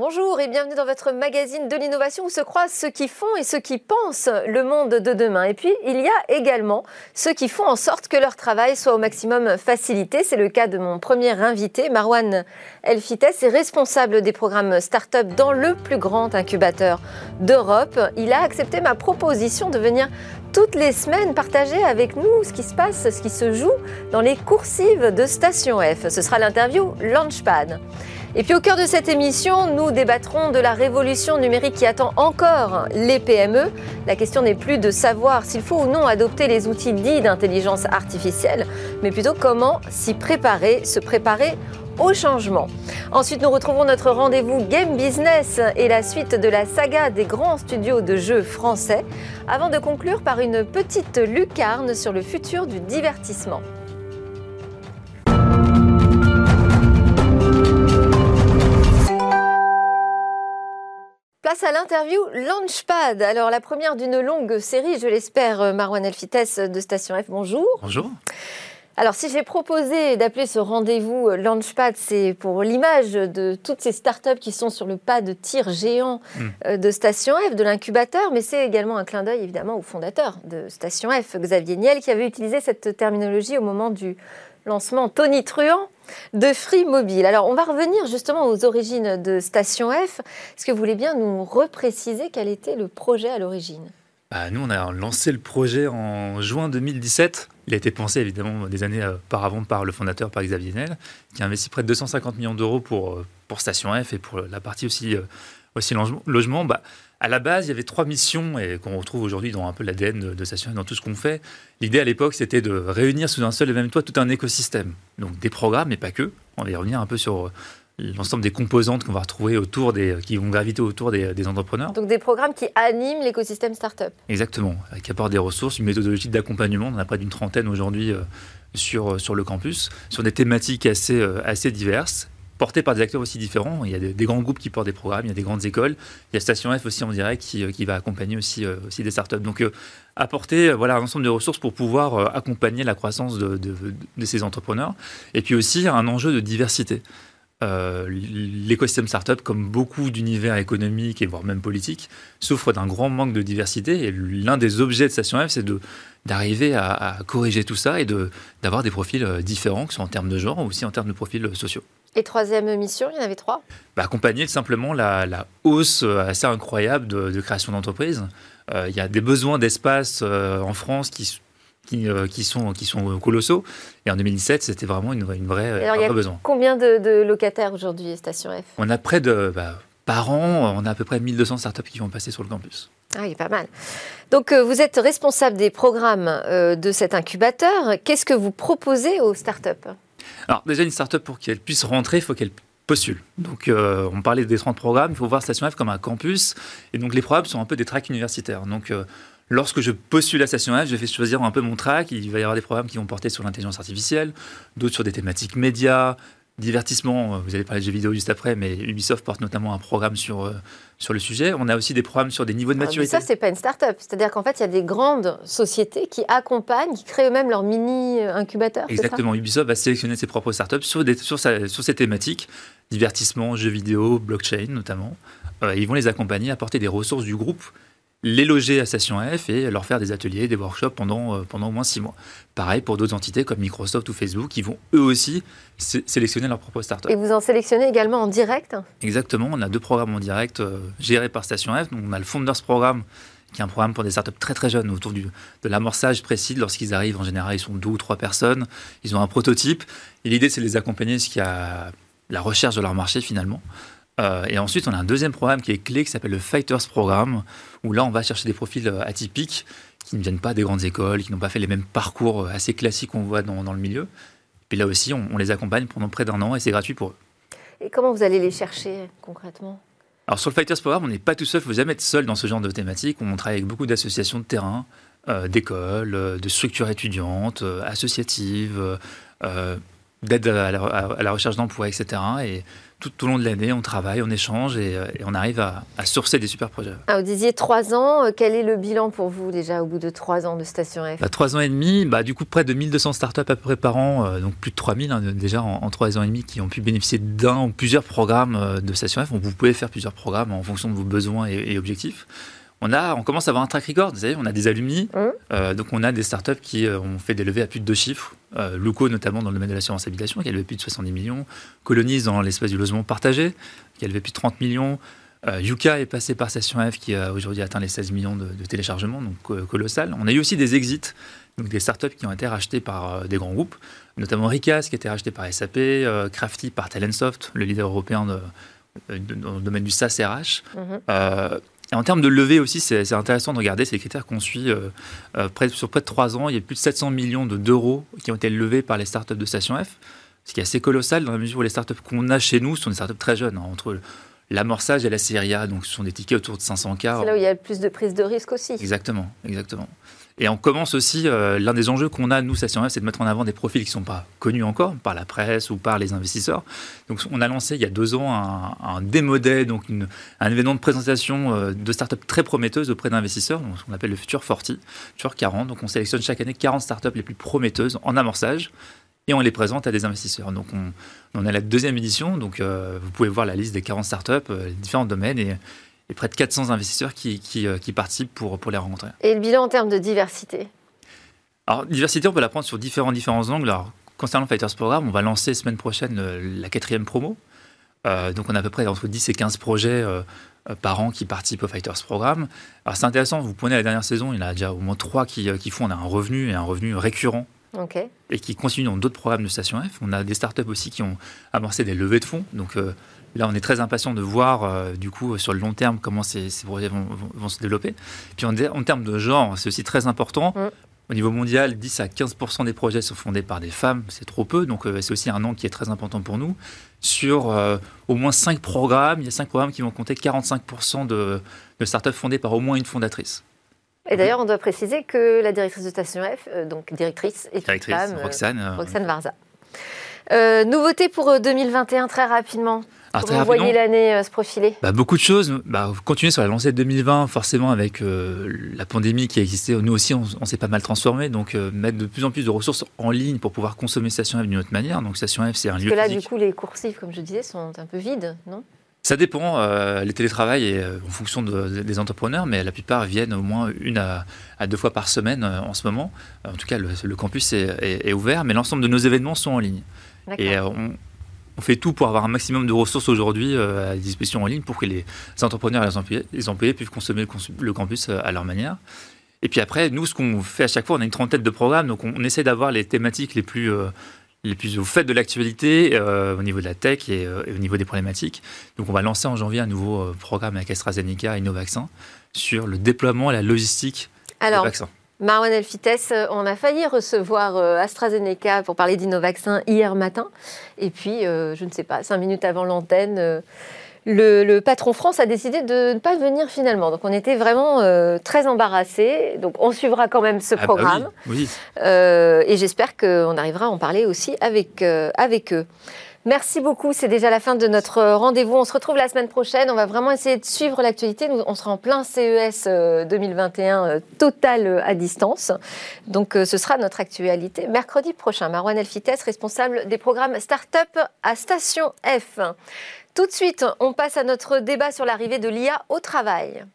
Bonjour et bienvenue dans votre magazine de l'innovation où se croisent ceux qui font et ceux qui pensent le monde de demain. Et puis, il y a également ceux qui font en sorte que leur travail soit au maximum facilité. C'est le cas de mon premier invité, Marwan Elfites, est responsable des programmes start-up dans le plus grand incubateur d'Europe. Il a accepté ma proposition de venir toutes les semaines partager avec nous ce qui se passe, ce qui se joue dans les coursives de Station F. Ce sera l'interview Launchpad. Et puis au cœur de cette émission, nous débattrons de la révolution numérique qui attend encore les PME. La question n'est plus de savoir s'il faut ou non adopter les outils dits d'intelligence artificielle, mais plutôt comment s'y préparer, se préparer au changement. Ensuite, nous retrouvons notre rendez-vous Game Business et la suite de la saga des grands studios de jeux français, avant de conclure par une petite lucarne sur le futur du divertissement. Place à l'interview Launchpad. Alors, la première d'une longue série, je l'espère, Marwan Elfites de Station F. Bonjour. Bonjour. Alors, si j'ai proposé d'appeler ce rendez-vous Launchpad, c'est pour l'image de toutes ces startups qui sont sur le pas de tir géant hmm. euh, de Station F, de l'incubateur, mais c'est également un clin d'œil évidemment au fondateur de Station F, Xavier Niel, qui avait utilisé cette terminologie au moment du lancement Tony Truant de Free Mobile. Alors, on va revenir justement aux origines de Station F. Est-ce que vous voulez bien nous repréciser quel était le projet à l'origine? Bah, Nous, on a lancé le projet en juin 2017. Il a été pensé évidemment des années auparavant par le fondateur, par Xavier Nel, qui a investi près de 250 millions d'euros pour, euh, pour Station F et pour la partie aussi, euh, aussi logement. Bah, à la base, il y avait trois missions et qu'on retrouve aujourd'hui dans un peu l'ADN de, Station F, dans tout ce qu'on fait. L'idée à l'époque, c'était de réunir sous un seul et même toit tout un écosystème. Donc des programmes, mais pas que. On va y revenir un peu sur euh, l'ensemble des composantes qu'on va retrouver autour des, qui vont graviter autour des, entrepreneurs. Donc des programmes qui animent l'écosystème startup. Exactement, qui apportent des ressources, une méthodologie d'accompagnement. On en a près d'une trentaine aujourd'hui euh, sur, euh, sur le campus, sur des thématiques assez, assez diverses porté par des acteurs aussi différents. Il y a des, grands groupes qui portent des programmes, il y a des grandes écoles. Il y a Station F aussi en direct qui, euh, va accompagner aussi, euh, aussi des startups. Donc, euh, apporter voilà, un ensemble de ressources pour pouvoir accompagner la croissance de, ces entrepreneurs. Et puis aussi un enjeu de diversité. L'écosystème startup, comme beaucoup d'univers économiques et voire même politiques, souffre d'un grand manque de diversité. Et l'un des objets de Station F, c'est d'arriver à, à, corriger tout ça et d'avoir des profils différents, que ce soit en termes de genre ou aussi en termes de profils sociaux. Et troisième mission, il y en avait trois? Bah, Accompagner simplement la, hausse euh, assez incroyable de, création d'entreprises. Euh, il y a des besoins d'espace euh, en France qui, qui, sont, qui sont colossaux. Et en 2017, c'était vraiment une, une vraie, un vrai besoin. Combien de, locataires aujourd'hui, Station F? On a près de... Bah, par an, on a à peu près 1200 startups qui vont passer sur le campus. Ah oui, pas mal. Donc, vous êtes responsable des programmes de cet incubateur. Qu'est-ce que vous proposez aux startups? Alors déjà, une startup, pour qu'elle puisse rentrer, il faut qu'elle postule. Donc, euh, on parlait des 30 programmes, il faut voir Station F comme un campus. Et donc, les programmes sont un peu des tracks universitaires. Donc, euh, lorsque je postule à Station F, je vais choisir un peu mon track. Il va y avoir des programmes qui vont porter sur l'intelligence artificielle, d'autres sur des thématiques médias, divertissement, euh, vous allez parler de jeux vidéo juste après, mais Ubisoft porte notamment un programme sur, euh, sur le sujet. On a aussi des programmes sur des niveaux de maturité. ça, c'est pas une start-up. C'est-à-dire qu'en fait, il y a des grandes sociétés qui accompagnent, qui créent eux-mêmes leur mini-incubateur. Exactement. Ubisoft va sélectionner ses propres start-up sur, des, sur, thématiques, divertissement, jeux vidéo, blockchain notamment. Euh, ils vont les accompagner, apporter des ressources du groupe les loger à Station F et leur faire des ateliers, des workshops pendant, euh, pendant au moins six mois. Pareil pour d'autres entités comme Microsoft ou Facebook qui vont eux aussi sélectionner leurs propres startups. Et vous en sélectionnez également en direct? Exactement, on a deux programmes en direct euh, gérés par Station F. Donc on a le Founders Programme qui est un programme pour des startups très très jeunes autour du, de l'amorçage précis. Lorsqu'ils arrivent, en général, ils sont deux ou trois personnes. Ils ont un prototype. Et l'idée, c'est de les accompagner jusqu'à la recherche de leur marché finalement. Euh, et ensuite, on a un deuxième programme qui est clé, qui s'appelle le Fighters Programme, où là, on va chercher des profils euh, atypiques, qui ne viennent pas des grandes écoles, qui n'ont pas fait les mêmes parcours euh, assez classiques qu'on voit dans, le milieu. Et là aussi, on, les accompagne pendant près d'un an et c'est gratuit pour eux. Et comment vous allez les chercher concrètement? Alors sur le Fighters Programme, on n'est pas tout seul, il ne faut jamais être seul dans ce genre de thématique. On travaille avec beaucoup d'associations de terrain, d'écoles, de structures étudiantes, associatives, d'aide à, la recherche d'emploi, etc. Et tout au long de l'année, on travaille, on échange et, on arrive à, sourcer des super projets. Ah, vous disiez trois ans, quel est le bilan pour vous déjà au bout de trois ans de Station F? Bah, Trois ans et demi, bah, du coup près de 1200 startups à peu près par an, donc plus de 3000 hein, déjà en, trois ans et demi qui ont pu bénéficier d'un ou plusieurs programmes de Station F. Vous pouvez faire plusieurs programmes en fonction de vos besoins et objectifs on, a, on commence à avoir un track record. Vous savez, on a des alumni, mmh. euh, donc on a des startups qui euh, ont fait des levées à plus de deux chiffres. Euh, Luco, notamment dans le domaine de l'assurance habitation, qui a levé plus de 70 millions. Colonies dans l'espace du logement partagé, qui a levé plus de 30 millions. Yuka est passé par Station F, qui a aujourd'hui atteint les 16 millions de, téléchargements, donc colossal. On a eu aussi des exits, donc des startups qui ont été rachetées par des grands groupes, notamment Ricas, qui a été racheté par SAP, Crafty par Talentsoft, le leader européen dans le domaine du SaaS RH. Mmh. Et en termes de levée aussi, c'est intéressant de regarder ces critères qu'on suit. Euh, euh, près, sur près de trois ans, il y a plus de 700 millions d'euros qui ont été levés par les startups de Station F, ce qui est assez colossal dans la mesure où les startups qu'on a chez nous sont des startups très jeunes, hein, entre l'amorçage et la série A, donc ce sont des tickets autour de 500 k. C'est là où il y a le plus de prise de risque aussi. Exactement, exactement. Et on commence aussi, euh, l'un des enjeux qu'on a, nous, Station F, c'est de mettre en avant des profils qui ne sont pas connus encore par la presse ou par les investisseurs. Donc on a lancé il y a deux ans un, un donc un événement de présentation euh, de startups très prometteuses auprès d'investisseurs, ce qu'on appelle le Futur 40, Futur 40. Donc on sélectionne chaque année 40 startups les plus prometteuses en amorçage et on les présente à des investisseurs. Donc on, on a la deuxième édition, donc euh, vous pouvez voir la liste des 40 startups, les différents domaines, et près de 400 investisseurs qui, euh, qui, participent pour, pour les rencontrer. Et le bilan en termes de diversité? Alors, diversité, on peut la prendre sur différents, différents angles. Alors, concernant Fighters Programme, on va lancer semaine prochaine euh, la quatrième promo. Euh, donc, on a à peu près entre 10 et 15 projets par an qui participent au Fighters Programme. Alors, c'est intéressant, vous prenez la dernière saison, il y en a déjà au moins trois qui, qui font on a un revenu et un revenu récurrent et qui continuent dans d'autres programmes de Station F. On a des startups aussi qui ont amorcé des levées de fonds. Donc, Là, on est très impatient de voir, euh, du coup, sur le long terme, comment ces, projets vont, se développer. Puis en, termes de genre, c'est aussi très important. Mm. Au niveau mondial, 10 à 15% des projets sont fondés par des femmes, c'est trop peu, donc euh, c'est aussi un nom qui est très important pour nous. Sur euh, au moins 5 programmes, il y a 5 programmes qui vont compter 45 de, de startups fondées par au moins une fondatrice. Et d'ailleurs, on doit préciser que la directrice de Station F, donc directrice, est directrice, femme, Roxane, Roxane Varza. nouveauté pour 2021, très rapidement alors, Comment vous voyez l'année euh, se profiler bah, Beaucoup de choses. Bah, continuer sur la lancée de 2020, forcément, avec euh, la pandémie qui a existé. Nous aussi, on, s'est pas mal transformé. Donc, euh, mettre de plus en plus de ressources en ligne pour pouvoir consommer Station F d'une autre manière. Donc, Station F, c'est un Parce lieu. que là, du coup, les coursives, comme je disais, sont un peu vides, non? Ça dépend. les télétravails est en fonction des entrepreneurs, mais la plupart viennent au moins une à, deux fois par semaine en ce moment. En tout cas, le, campus est, est, ouvert, mais l'ensemble de nos événements sont en ligne. Et on, on fait tout pour avoir un maximum de ressources aujourd'hui euh, à disposition en ligne pour que les entrepreneurs et les employés, puissent consommer le, campus euh, à leur manière. Et puis après, nous, ce qu'on fait à chaque fois, on a une trentaine de programmes, donc on, essaie d'avoir les thématiques les plus, euh, les plus au fait de l'actualité au niveau de la tech et, au niveau des problématiques. Donc on va lancer en janvier un nouveau programme avec AstraZeneca et Novaxin sur le déploiement et la logistique Alors, des vaccins. Marwan Elfites, euh, on a failli recevoir euh, AstraZeneca pour parler d'Innovaccin hier matin. Et puis, euh, je ne sais pas, cinq minutes avant l'antenne, le, patron France a décidé de ne pas venir finalement. Donc, on était vraiment très embarrassés. Donc, on suivra quand même ce ah bah programme. et j'espère qu'on arrivera à en parler aussi avec, avec eux. Merci beaucoup. C'est déjà la fin de notre rendez-vous. On se retrouve la semaine prochaine. On va vraiment essayer de suivre l'actualité. on sera en plein CES 2021 euh, euh, total euh, à distance. Donc, ce sera notre actualité mercredi prochain. Marwan Elfites, responsable des programmes Startup à Station F. Tout de suite, on passe à notre débat sur l'arrivée de l'IA au travail.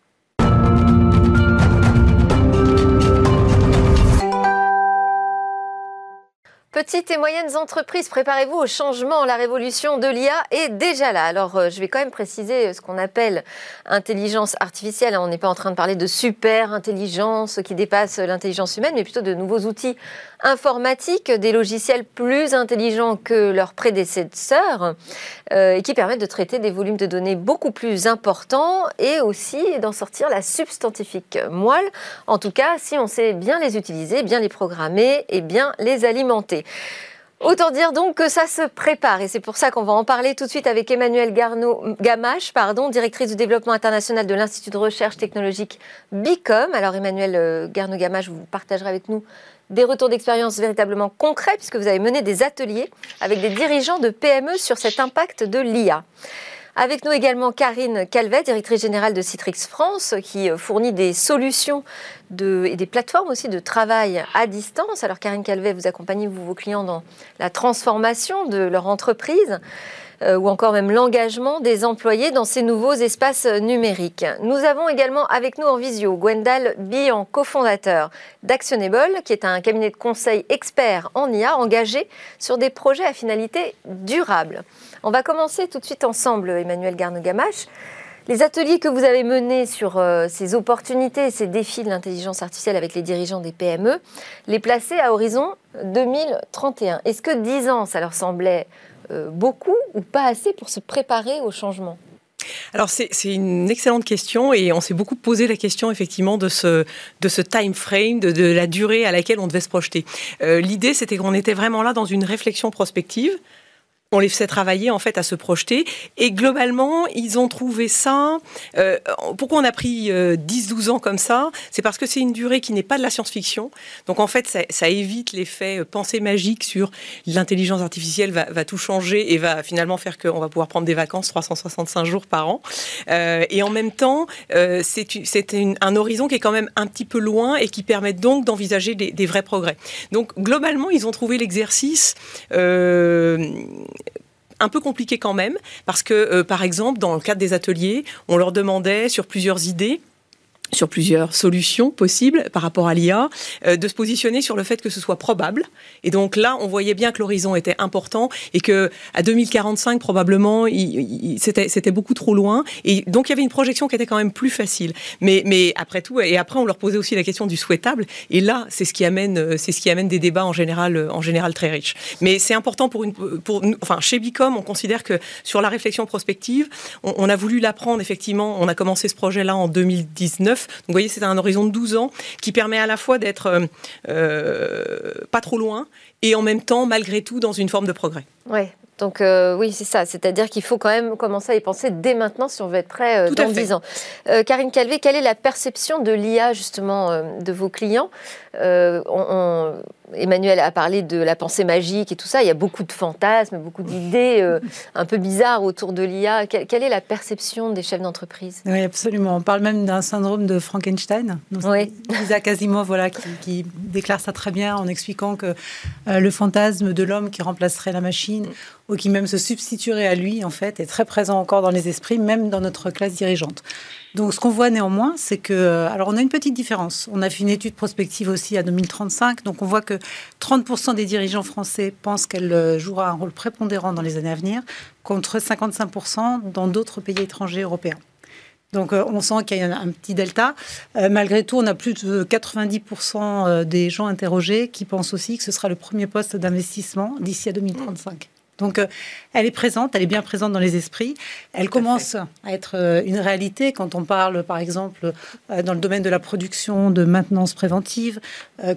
Petites et moyennes entreprises, préparez-vous au changement. La révolution de l'IA est déjà là. Alors, euh, je vais quand même préciser ce qu'on appelle intelligence artificielle. On n'est pas en train de parler de super intelligence qui dépasse l'intelligence humaine, mais plutôt de nouveaux outils informatiques, des logiciels plus intelligents que leurs prédécesseurs euh, et qui permettent de traiter des volumes de données beaucoup plus importants et aussi d'en sortir la substantifique moelle. En tout cas, si on sait bien les utiliser, bien les programmer et bien les alimenter. Autant dire donc que ça se prépare et c'est pour ça qu'on va en parler tout de suite avec Emmanuel Gamache, pardon, directrice du développement international de l'Institut de recherche technologique BICOM. Alors Emmanuel euh, Garneau-Gamache, vous partagerez avec nous des retours d'expérience véritablement concrets, puisque vous avez mené des ateliers avec des dirigeants de PME sur cet impact de l'IA. Avec nous également Karine Calvet, directrice générale de Citrix France, qui fournit des solutions et des plateformes aussi de travail à distance. Alors Karine Calvet, vous accompagnez vos clients dans la transformation de leur entreprise. Euh, ou encore même l'engagement des employés dans ces nouveaux espaces numériques. Nous avons également avec nous en visio Gwendal Bian, cofondateur d'Actionable, qui est un cabinet de conseil expert en IA engagé sur des projets à finalité durable. On va commencer tout de suite ensemble, Emmanuel Garnegamache. Les ateliers que vous avez menés sur euh, ces opportunités et ces défis de l'intelligence artificielle avec les dirigeants des PME, les placer à horizon 2031. Est-ce que 10 ans, ça leur semblait beaucoup ou pas assez pour se préparer au changement? Alors c'est une excellente question et on s'est beaucoup posé la question effectivement de ce, de ce time frame, de, la durée à laquelle on devait se projeter. Euh, l'idée c'était qu'on était vraiment là dans une réflexion prospective on les fait travailler en fait à se projeter. Et globalement, ils ont trouvé ça. Euh, pourquoi on a pris 10-12 euh, ans comme ça? C'est parce que c'est une durée qui n'est pas de la science-fiction. Donc en fait, ça, évite l'effet euh, pensée magique sur l'intelligence artificielle va, tout changer et va finalement faire qu'on va pouvoir prendre des vacances 365 jours par an. et en même temps, c'est un horizon qui est quand même un petit peu loin et qui permet donc d'envisager des, vrais progrès. Donc globalement, ils ont trouvé l'exercice un peu compliqué quand même, parce que, euh, par exemple, dans le cadre des ateliers, on leur demandait sur plusieurs idées sur plusieurs solutions possibles par rapport à l'IA, euh, de se positionner sur le fait que ce soit probable. Et donc là, on voyait bien que l'horizon était important et que à 2045 probablement, c'était beaucoup trop loin. Et donc il y avait une projection qui était quand même plus facile. Mais, après tout, et après on leur posait aussi la question du souhaitable. Et là, c'est ce qui amène, euh, c'est ce qui amène des débats en général, en général très riches. Mais c'est important pour une, enfin chez Bicom, on considère que sur la réflexion prospective, on a voulu l'apprendre effectivement. On a commencé ce projet-là en 2019 donc vous voyez, c'est un horizon de 12 ans qui permet à la fois d'être euh, euh, pas trop loin et en même temps, malgré tout, dans une forme de progrès. Oui, donc euh, oui, c'est ça. C'est-à-dire qu'il faut quand même commencer à y penser dès maintenant si on veut être prêt dans 10 ans. Karine Calvé, quelle est la perception de l'IA justement de vos clients? On, Emmanuel a parlé de la pensée magique et tout ça. Il y a beaucoup de fantasmes, beaucoup d'idées euh, un peu bizarres autour de l'IA. Quelle, est la perception des chefs d'entreprise? Oui, absolument. On parle même d'un syndrome de Frankenstein. Oui. Isaac Asimov, voilà, qui, déclare ça très bien en expliquant que euh, le fantasme de l'homme qui remplacerait la machine ou qui même se substituerait à lui, en fait, est très présent encore dans les esprits, même dans notre classe dirigeante. Donc, ce qu'on voit néanmoins, c'est que, euh, alors, on a une petite différence. On a fait une étude prospective aussi à 2035, donc on voit que 30% des dirigeants français pensent qu'elle euh, jouera un rôle prépondérant dans les années à venir, contre 55% dans d'autres pays étrangers européens. Donc euh, on sent qu'il y a un petit delta. malgré tout, on a plus de 90% des gens interrogés qui pensent aussi que ce sera le premier poste d'investissement d'ici à 2035. Donc, euh, elle est présente, elle est bien présente dans les esprits. Elle commence à, être euh, une réalité quand on parle, par exemple, euh, dans le domaine de la production de maintenance préventive,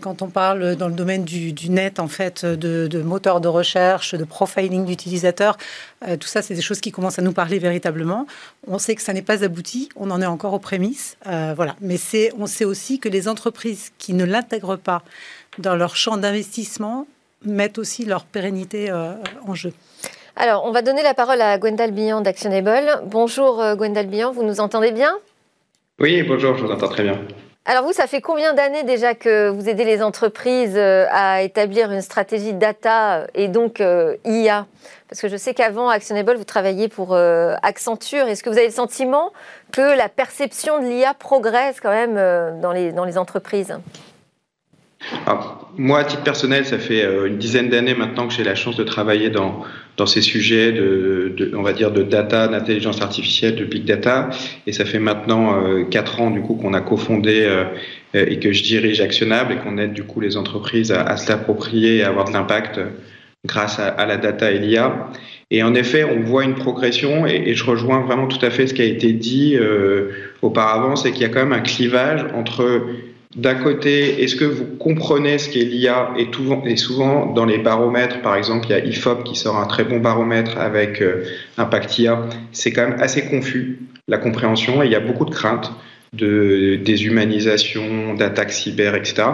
quand on parle dans le domaine du, net, en fait, de, moteurs de recherche, de profiling d'utilisateurs. tout ça, c'est des choses qui commencent à nous parler véritablement. On sait que ça n'est pas abouti, on en est encore aux prémices, voilà. Mais on sait aussi que les entreprises qui ne l'intègrent pas dans leur champ d'investissement mettent aussi leur pérennité euh, en jeu. Alors, on va donner la parole à Gwendal Bian d'Actionable. Bonjour euh, Gwendal Bian, vous nous entendez bien? Oui, bonjour, je vous entends très bien. Alors vous, ça fait combien d'années déjà que vous aidez les entreprises euh, à établir une stratégie data et donc IA Parce que je sais qu'avant Actionable, vous travailliez pour Accenture. Est-ce que vous avez le sentiment que la perception de l'IA progresse quand même dans, les, dans les entreprises? Moi, à titre personnel, ça fait euh, une dizaine d'années maintenant que j'ai la chance de travailler dans, dans ces sujets de, de, on va dire, de data, d'intelligence artificielle, de big data. Et ça fait maintenant euh, quatre ans, du coup, qu'on a cofondé euh, et que je dirige Actionnable et qu'on aide, du coup, les entreprises à, à se l'approprier et à avoir de l'impact grâce à, à, la data et l'IA. Et en effet, on voit une progression et, et, je rejoins vraiment tout à fait ce qui a été dit auparavant, c'est qu'il y a quand même un clivage entre d'un côté, est-ce que vous comprenez ce qu'est l'IA et, souvent dans les baromètres, par exemple, il y a IFOP qui sort un très bon baromètre avec euh, Impact IA, c'est quand même assez confus la compréhension et il y a beaucoup de craintes. de déshumanisation, d'attaques cyber, etc.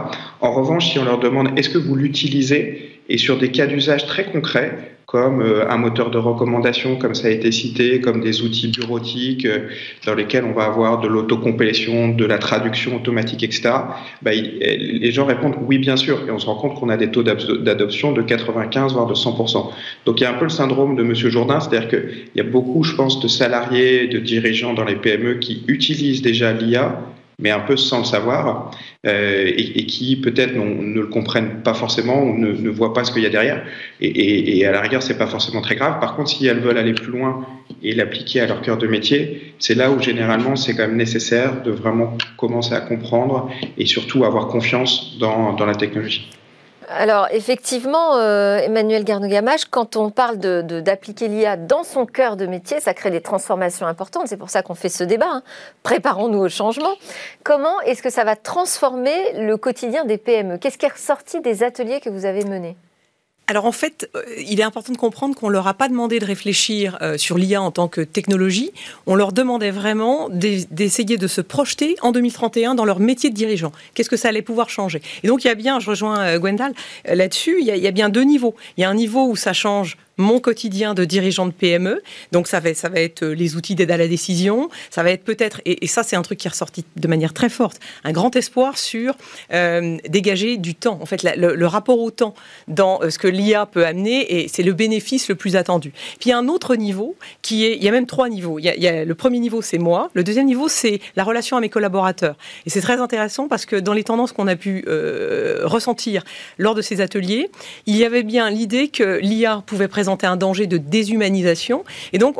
En revanche, si on leur demande est-ce que vous l'utilisez et sur des cas d'usage très concrets, comme euh, un moteur de recommandation, comme ça a été cité, comme des outils bureautiques euh, dans lesquels on va avoir de l'autocomplétion, de la traduction automatique, etc. Bah, les gens répondent oui, bien sûr, et on se rend compte qu'on a des taux d'adoption de 95 voire de 100%. Donc il y a un peu le syndrome de Monsieur Jourdain, c'est-à-dire qu'il y a beaucoup, je pense, de salariés, de dirigeants dans les PME qui utilisent déjà l'IA mais un peu sans le savoir, euh, et, qui peut-être ne le comprennent pas forcément ou ne, ne voient pas ce qu'il y a derrière. Et, et à la rigueur, c'est pas forcément très grave. Par contre, si elles veulent aller plus loin et l'appliquer à leur cœur de métier, c'est là où généralement c'est quand même nécessaire de vraiment commencer à comprendre et surtout avoir confiance dans, dans la technologie. Alors effectivement, euh, Emmanuel Garnogamache, quand on parle d'appliquer de, l'IA dans son cœur de métier, ça crée des transformations importantes. C'est pour ça qu'on fait ce débat. Hein. Préparons-nous au changement. Comment est-ce que ça va transformer le quotidien des PME Qu'est-ce qui est ressorti des ateliers que vous avez menés? Alors en fait, euh, il est important de comprendre qu'on leur a pas demandé de réfléchir euh, sur l'IA en tant que technologie. On leur demandait vraiment d'essayer de se projeter en 2031 dans leur métier de dirigeant. Qu'est-ce que ça allait pouvoir changer? Et donc il y a bien, je rejoins euh, Gwendal là-dessus, il, il y a bien deux niveaux. Il y a un niveau où ça change mon quotidien de dirigeant de PME. Donc ça va, ça va être euh, les outils d'aide à la décision, ça va être peut-être, et, ça c'est un truc qui est ressorti de manière très forte, un grand espoir sur euh, dégager du temps. En fait, le, rapport au temps dans euh, ce que l'IA peut amener, et c'est le bénéfice le plus attendu. Puis il y a un autre niveau qui est, il y a même trois niveaux. Il y a, le premier niveau c'est moi, le deuxième niveau c'est la relation à mes collaborateurs. Et c'est très intéressant parce que dans les tendances qu'on a pu ressentir lors de ces ateliers, il y avait bien l'idée que l'IA pouvait présenter un danger de déshumanisation. Et donc,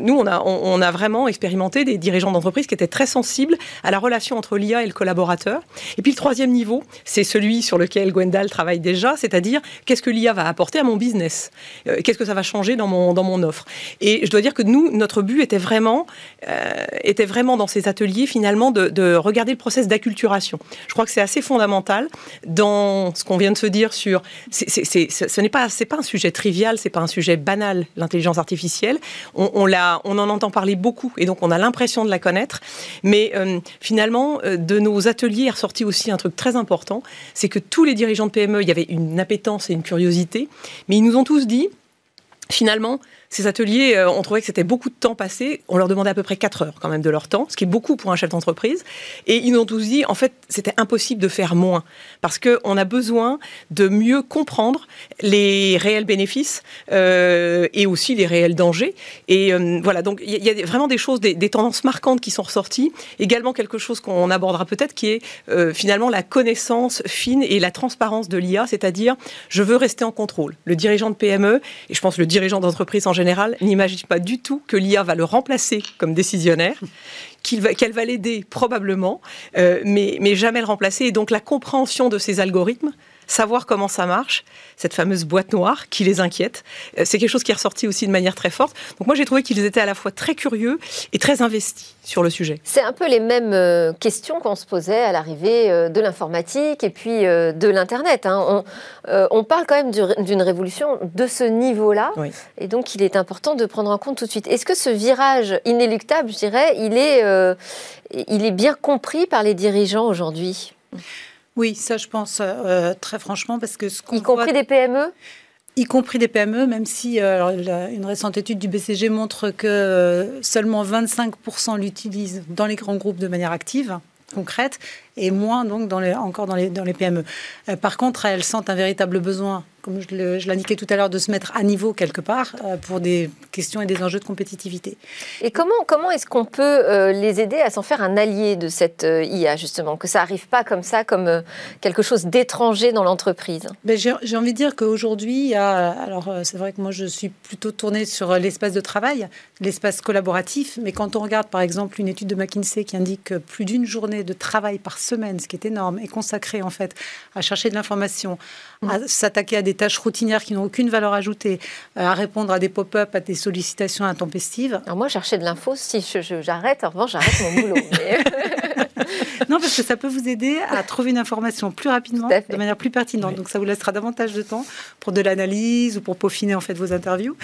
nous, on a, on, a vraiment expérimenté des dirigeants d'entreprise qui étaient très sensibles à la relation entre l'IA et le collaborateur. Et puis, le troisième niveau, c'est celui sur lequel Gwendal travaille déjà, c'est-à-dire qu'est-ce que l'IA va apporter à mon business? Euh, Qu'est-ce que ça va changer dans mon, dans mon offre? Et je dois dire que nous, notre but était vraiment, euh, était vraiment dans ces ateliers, finalement, de, de regarder le process d'acculturation. Je crois que c'est assez fondamental dans ce qu'on vient de se dire sur... ce n'est pas, pas un sujet trivial, c'est pas un sujet banal, l'intelligence artificielle. On, on, on en entend parler beaucoup et donc on a l'impression de la connaître. Mais euh, finalement, euh, de nos ateliers est ressorti aussi un truc très important, c'est que tous les dirigeants de PME, il y avait une appétence et une curiosité, mais ils nous ont tous dit, finalement, ces ateliers, euh, on trouvait que c'était beaucoup de temps passé. On leur demandait à peu près 4 heures quand même de leur temps, ce qui est beaucoup pour un chef d'entreprise. Et ils nous ont tous dit, en fait, c'était impossible de faire moins parce qu'on a besoin de mieux comprendre les réels bénéfices euh, et aussi les réels dangers. Et euh, voilà, donc il y, a vraiment des choses, des, tendances marquantes qui sont ressorties. Également quelque chose qu'on abordera peut-être qui est finalement la connaissance fine et la transparence de l'IA, c'est-à-dire je veux rester en contrôle. Le dirigeant de PME, et je pense le dirigeant d'entreprise en général, général n'imagine pas du tout que l'IA va le remplacer comme décisionnaire, qu'elle va, l'aider probablement, euh, mais, mais jamais le remplacer. Et donc la compréhension de ces algorithmes, savoir comment ça marche, cette fameuse boîte noire qui les inquiète. Euh, c'est quelque chose qui est ressorti aussi de manière très forte. Donc moi j'ai trouvé qu'ils étaient à la fois très curieux et très investis sur le sujet. C'est un peu les mêmes euh, questions qu'on se posait à l'arrivée euh, de l'informatique et puis de l'Internet. Hein. On, parle quand même d'une révolution de ce niveau-là. Et donc il est important de prendre en compte tout de suite. Est-ce que ce virage inéluctable, je dirais, il est, il est bien compris par les dirigeants aujourd'hui? Oui, ça je pense euh, très franchement parce que ce y compris des PME y compris des PME, même si euh, une récente étude du BCG montre que euh, seulement 25% l'utilisent dans les grands groupes de manière active, concrète, et moins donc dans les, encore dans les, dans les PME. par contre, elles sentent un véritable besoin comme je l'indiquais tout à l'heure, de se mettre à niveau quelque part euh, pour des questions et des enjeux de compétitivité. Et comment, comment est-ce qu'on peut euh, les aider à s'en faire un allié de cette euh, IA, justement, que ça n'arrive pas comme ça, comme quelque chose d'étranger dans l'entreprise? Ben, J'ai envie de dire qu'aujourd'hui, alors c'est vrai que moi je suis plutôt tournée sur l'espace de travail, l'espace collaboratif, mais quand on regarde par exemple une étude de McKinsey qui indique que plus d'une journée de travail par semaine, ce qui est énorme, est consacrée en fait à chercher de l'information, à s'attaquer à des tâches routinières qui n'ont aucune valeur ajoutée, euh, à répondre à des pop-up, à des sollicitations intempestives. Alors moi, chercher de l'info, si j'arrête, en revanche, j'arrête mon boulot. non, parce que ça peut vous aider à trouver une information plus rapidement, de manière plus pertinente. Donc ça vous laissera davantage de temps pour de l'analyse ou pour peaufiner en fait vos interviews.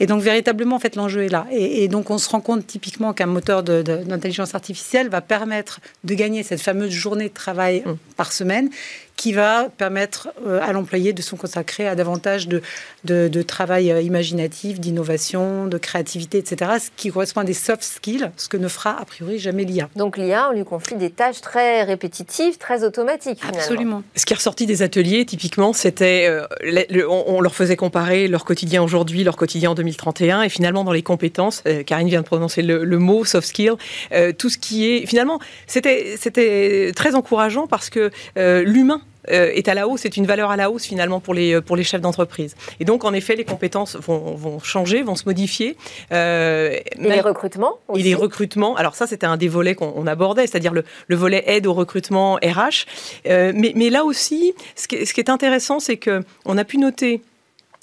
Et donc véritablement, en fait, l'enjeu est là. Et, donc on se rend compte typiquement qu'un moteur d'intelligence artificielle va permettre de gagner cette fameuse journée de travail mm. par semaine qui va permettre euh, à l'employé de se consacrer à davantage de, de, travail euh, imaginatif, d'innovation, de créativité, etc., ce qui correspond à des soft skills, ce que ne fera a priori jamais l'IA. Donc l'IA, on lui confie des tâches très répétitives, très automatiques. Finalement. Absolument. Ce qui est ressorti des ateliers, typiquement, c'était, euh, on, leur faisait comparer leur quotidien aujourd'hui, leur quotidien en 2031, et finalement dans les compétences, Karine vient de prononcer le, mot soft skill, tout ce qui est, finalement, c'était, c'était très encourageant parce que l'humain euh, est à la hausse, c'est une valeur à la hausse finalement pour les, pour les chefs d'entreprise. Et donc, en effet, les compétences vont, vont changer, vont se modifier. Euh, et les recrutements aussi. Et les recrutements. Alors ça, c'était un des volets qu'on abordait, c'est-à-dire le, le, volet aide au recrutement RH. Euh, mais, mais, là aussi, ce qui, ce qui est intéressant, c'est qu'on a pu noter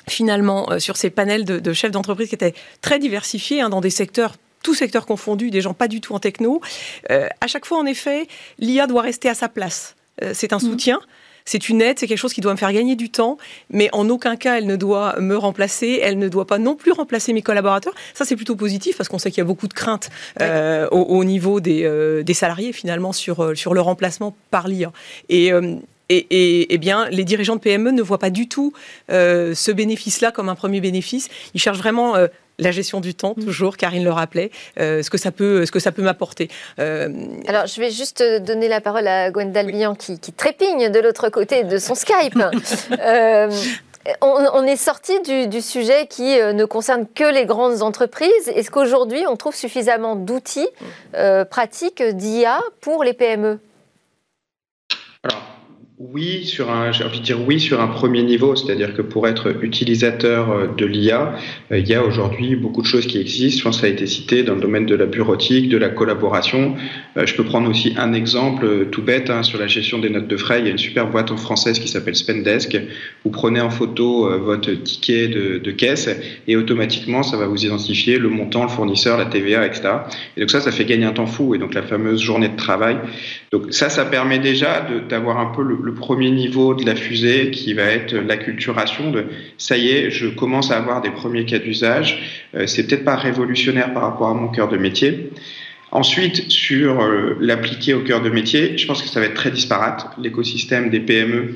finalement sur ces panels de, de chefs d'entreprise qui étaient très diversifiés hein, dans des secteurs tous secteurs confondus, des gens pas du tout en techno. à chaque fois, en effet, l'IA doit rester à sa place. c'est un mmh. soutien, c'est une aide, c'est quelque chose qui doit me faire gagner du temps, mais en aucun cas elle ne doit me remplacer, elle ne doit pas non plus remplacer mes collaborateurs. Ça c'est plutôt positif parce qu'on sait qu'il y a beaucoup de craintes euh, au, niveau euh, des, salariés finalement sur, euh, sur le remplacement par l'IA. Et et, bien, les dirigeants de PME ne voient pas du tout ce bénéfice-là comme un premier bénéfice. Ils cherchent vraiment la gestion du temps, mm. toujours, Karine le rappelait, euh, ce que ça peut, ce que ça peut m'apporter. Euh, Alors, je vais juste donner la parole à Gwendal Bian qui, trépigne de l'autre côté de son Skype. Euh, on, est sorti du, sujet qui ne concerne que les grandes entreprises. Est-ce qu'aujourd'hui, on trouve suffisamment d'outils pratiques d'IA pour les PME oui, sur un, j'ai envie de dire oui sur un premier niveau, c'est-à-dire que pour être utilisateur euh, de l'IA, euh, il y a aujourd'hui beaucoup de choses qui existent. Je pense que ça a été cité dans le domaine de la bureautique, de la collaboration. Euh, je peux prendre aussi un exemple tout bête hein, sur la gestion des notes de frais. Il y a une super boîte en française qui s'appelle Spendesk. Vous prenez en photo votre ticket de, de, caisse et automatiquement ça va vous identifier le montant, le fournisseur, la TVA, etc. Et donc ça, ça fait gagner un temps fou. Et donc la fameuse journée de travail. Donc ça, ça permet déjà d'avoir un peu le, le premier niveau de la fusée qui va être l'acculturation de ça y est, je commence à avoir des premiers cas d'usage. Euh, c'est peut-être pas révolutionnaire par rapport à mon cœur de métier. Ensuite, sur euh, l'appliquer au cœur de métier, je pense que ça va être très disparate. L'écosystème des PME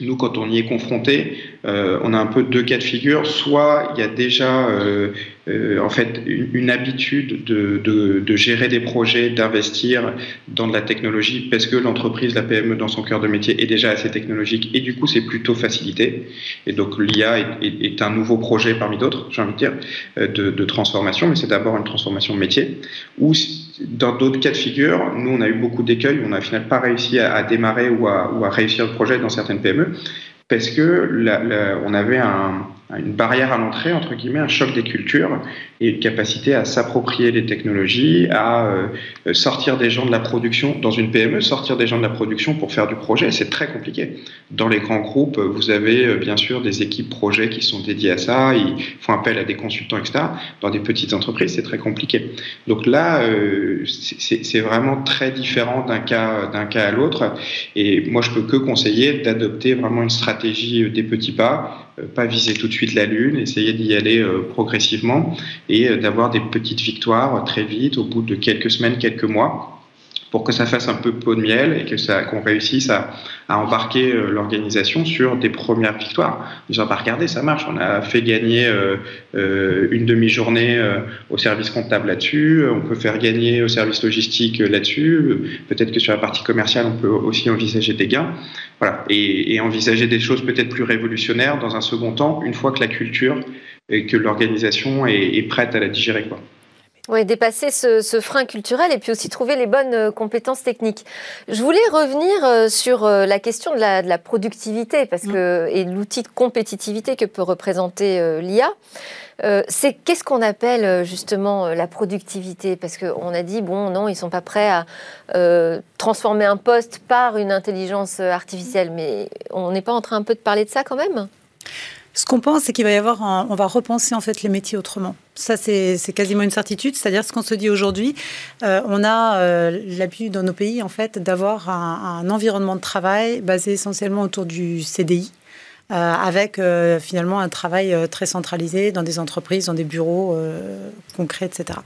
nous, quand on y est confronté, euh, on a un peu deux cas de figure. Soit il y a déjà euh, euh, en fait une, habitude de, de, de, gérer des projets, d'investir dans de la technologie parce que l'entreprise, la PME dans son cœur de métier est déjà assez technologique et du coup c'est plutôt facilité. Et donc l'IA est, est, est, un nouveau projet parmi d'autres, j'ai envie de dire, de, de transformation, mais c'est d'abord une transformation de métier. Ou dans d'autres cas de figure, nous on a eu beaucoup d'écueils, on n'a finalement pas réussi à, démarrer ou à, réussir le projet dans certaines PME parce que on avait un, une barrière à l'entrée, entre guillemets, un choc des cultures et une capacité à s'approprier les technologies, à euh, sortir des gens de la production dans une PME, sortir des gens de la production pour faire du projet. C'est très compliqué. Dans les grands groupes, vous avez euh, bien sûr des équipes projets qui sont dédiées à ça, ils font appel à des consultants, etc. Dans des petites entreprises, c'est très compliqué. Donc là, euh, c'est vraiment très différent d'un cas, cas à l'autre. Et moi, je peux que conseiller d'adopter vraiment une stratégie des petits pas pas viser tout de suite la Lune, essayer d'y aller euh, progressivement et euh, d'avoir des petites victoires très vite, au bout de quelques semaines, quelques mois pour que ça fasse un peu peau de miel et que ça qu'on réussisse à, embarquer euh, l'organisation sur des premières victoires. Ils ont pas regardé, ça marche. On a fait gagner euh, euh une demi-journée au service comptable là-dessus. On peut faire gagner au service logistique là-dessus. Peut-être que sur la partie commerciale, on peut aussi envisager des gains. Voilà. Et, et envisager des choses peut-être plus révolutionnaires dans un second temps, une fois que la culture et que l'organisation est, est prête à la digérer, quoi. Oui, dépasser ce, frein culturel et puis aussi trouver les bonnes euh, compétences techniques. Je voulais revenir euh, sur euh, la question de la, productivité parce mm. que, et l'outil de compétitivité que peut représenter l'IA. c'est qu'est-ce qu'on appelle justement la productivité? Parce qu'on a dit, bon, non, ils ne sont pas prêts à transformer un poste par une intelligence artificielle, mais on n'est pas en train un peu de parler de ça quand même? Ce qu'on pense, c'est qu'il va y avoir, on va repenser en fait les métiers autrement. Ça, c'est quasiment une certitude. C'est-à-dire ce qu'on se dit aujourd'hui, euh, on a euh, l'habitude dans nos pays en fait d'avoir un, environnement de travail basé essentiellement autour du CDI. Euh, avec euh, finalement un travail très centralisé dans des entreprises, dans des bureaux concrets, etc.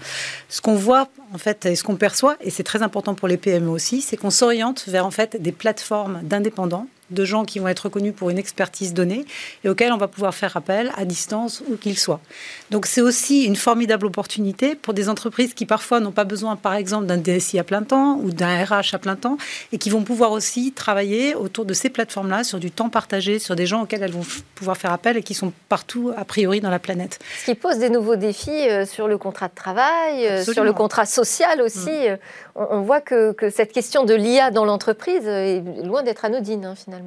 Ce qu'on voit en fait et ce qu'on perçoit, et c'est très important pour les PME aussi, c'est qu'on s'oriente vers en fait des plateformes d'indépendants de gens qui vont être reconnus pour une expertise donnée et auxquels on va pouvoir faire appel à distance où qu'ils soient. Donc c'est aussi une formidable opportunité pour des entreprises qui parfois n'ont pas besoin par exemple d'un DSI à plein temps ou d'un RH à plein temps et qui vont pouvoir aussi travailler autour de ces plateformes-là sur du temps partagé, sur des gens auxquels elles vont pouvoir faire appel et qui sont partout a priori dans la planète. Ce qui pose des nouveaux défis euh, sur le contrat de travail, euh, sur le contrat social aussi. Mm. Euh, on, voit que, cette question de l'IA dans l'entreprise est loin d'être anodine hein, finalement.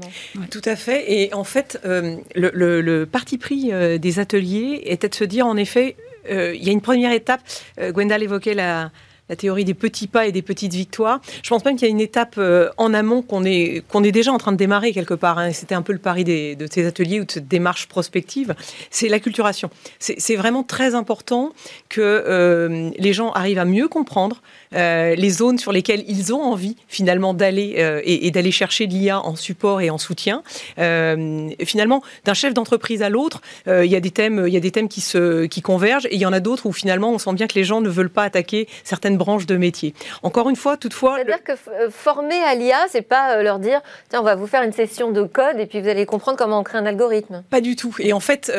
Tout à fait. Et en fait, euh, le, parti pris euh, des ateliers était de se dire, en effet, euh, il y a une première étape. Gwendal évoquait la, la théorie des petits pas et des petites victoires. Je pense même qu'il y a une étape en amont qu'on est, qu'on est déjà en train de démarrer quelque part. Hein. C'était un peu le pari de ces ateliers ou de cette démarche prospective. C'est l'acculturation. C'est vraiment très important que les gens arrivent à mieux comprendre euh, les zones sur lesquelles ils ont envie finalement d'aller euh, et, d'aller chercher l'IA en support et en soutien. Euh, finalement, d'un chef d'entreprise à l'autre, il y a des thèmes, y a des thèmes qui se qui convergent et il y en a d'autres où finalement on sent bien que les gens ne veulent pas attaquer certaines branches de métier. Encore une fois, toutefois, c'est-à-dire que former à l'IA, c'est pas leur dire tiens on va vous faire une session de code et puis vous allez comprendre comment on crée un algorithme. Pas du tout. Et en fait,